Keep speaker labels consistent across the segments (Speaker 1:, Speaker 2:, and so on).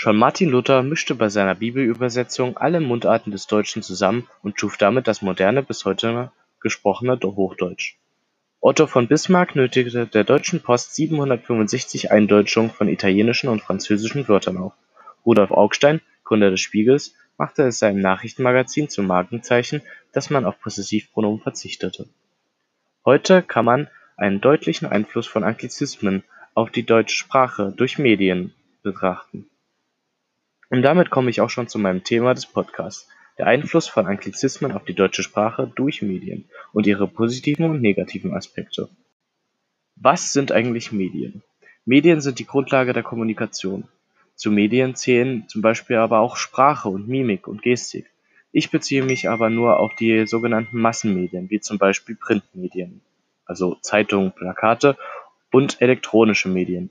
Speaker 1: Schon Martin Luther mischte bei seiner Bibelübersetzung alle Mundarten des Deutschen zusammen und schuf damit das moderne, bis heute gesprochene Hochdeutsch. Otto von Bismarck nötigte der Deutschen Post 765 Eindeutschungen von italienischen und französischen Wörtern auf. Rudolf Augstein, Gründer des Spiegels, machte es seinem Nachrichtenmagazin zum Markenzeichen, dass man auf Possessivpronomen verzichtete. Heute kann man einen deutlichen Einfluss von Anglizismen auf die deutsche Sprache durch Medien betrachten und damit komme ich auch schon zu meinem Thema des Podcasts: der Einfluss von Anglizismen auf die deutsche Sprache durch Medien und ihre positiven und negativen Aspekte. Was sind eigentlich Medien? Medien sind die Grundlage der Kommunikation. Zu Medien zählen zum Beispiel aber auch Sprache und Mimik und Gestik. Ich beziehe mich aber nur auf die sogenannten Massenmedien, wie zum Beispiel Printmedien, also Zeitungen, Plakate und elektronische Medien,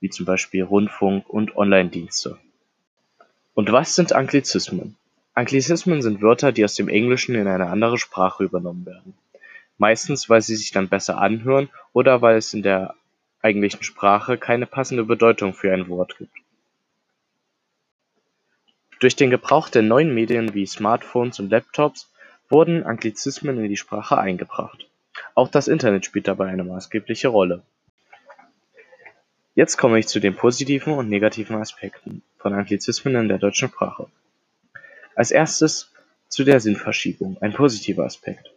Speaker 1: wie zum Beispiel Rundfunk und Online-Dienste. Und was sind Anglizismen? Anglizismen sind Wörter, die aus dem Englischen in eine andere Sprache übernommen werden. Meistens, weil sie sich dann besser anhören oder weil es in der eigentlichen Sprache keine passende Bedeutung für ein Wort gibt. Durch den Gebrauch der neuen Medien wie Smartphones und Laptops wurden Anglizismen in die Sprache eingebracht. Auch das Internet spielt dabei eine maßgebliche Rolle. Jetzt komme ich zu den positiven und negativen Aspekten von Anglizismen in der deutschen Sprache. Als erstes zu der Sinnverschiebung, ein positiver Aspekt.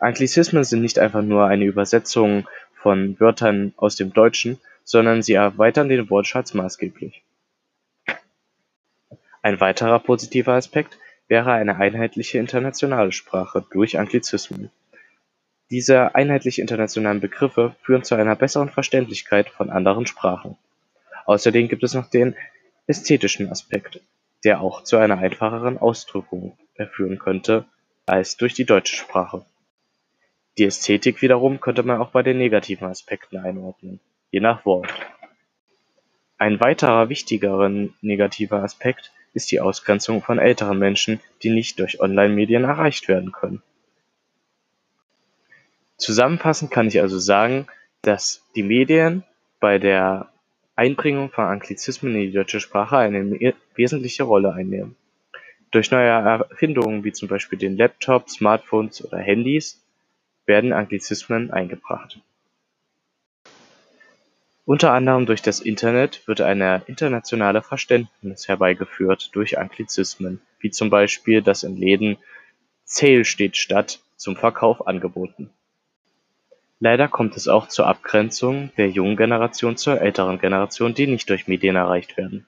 Speaker 1: Anglizismen sind nicht einfach nur eine Übersetzung von Wörtern aus dem Deutschen, sondern sie erweitern den Wortschatz maßgeblich. Ein weiterer positiver Aspekt wäre eine einheitliche internationale Sprache durch Anglizismen diese einheitlich internationalen Begriffe führen zu einer besseren Verständlichkeit von anderen Sprachen. Außerdem gibt es noch den ästhetischen Aspekt, der auch zu einer einfacheren Ausdrückung führen könnte als durch die deutsche Sprache. Die Ästhetik wiederum könnte man auch bei den negativen Aspekten einordnen, je nach Wort. Ein weiterer wichtigerer negativer Aspekt ist die Ausgrenzung von älteren Menschen, die nicht durch Online-Medien erreicht werden können Zusammenfassend kann ich also sagen, dass die Medien bei der Einbringung von Anglizismen in die deutsche Sprache eine wesentliche Rolle einnehmen. Durch neue Erfindungen wie zum Beispiel den Laptop, Smartphones oder Handys werden Anglizismen eingebracht. Unter anderem durch das Internet wird eine internationale Verständnis herbeigeführt durch Anglizismen, wie zum Beispiel das in Läden Sale steht statt zum Verkauf angeboten Leider kommt es auch zur Abgrenzung der jungen Generation zur älteren Generation, die nicht durch Medien erreicht werden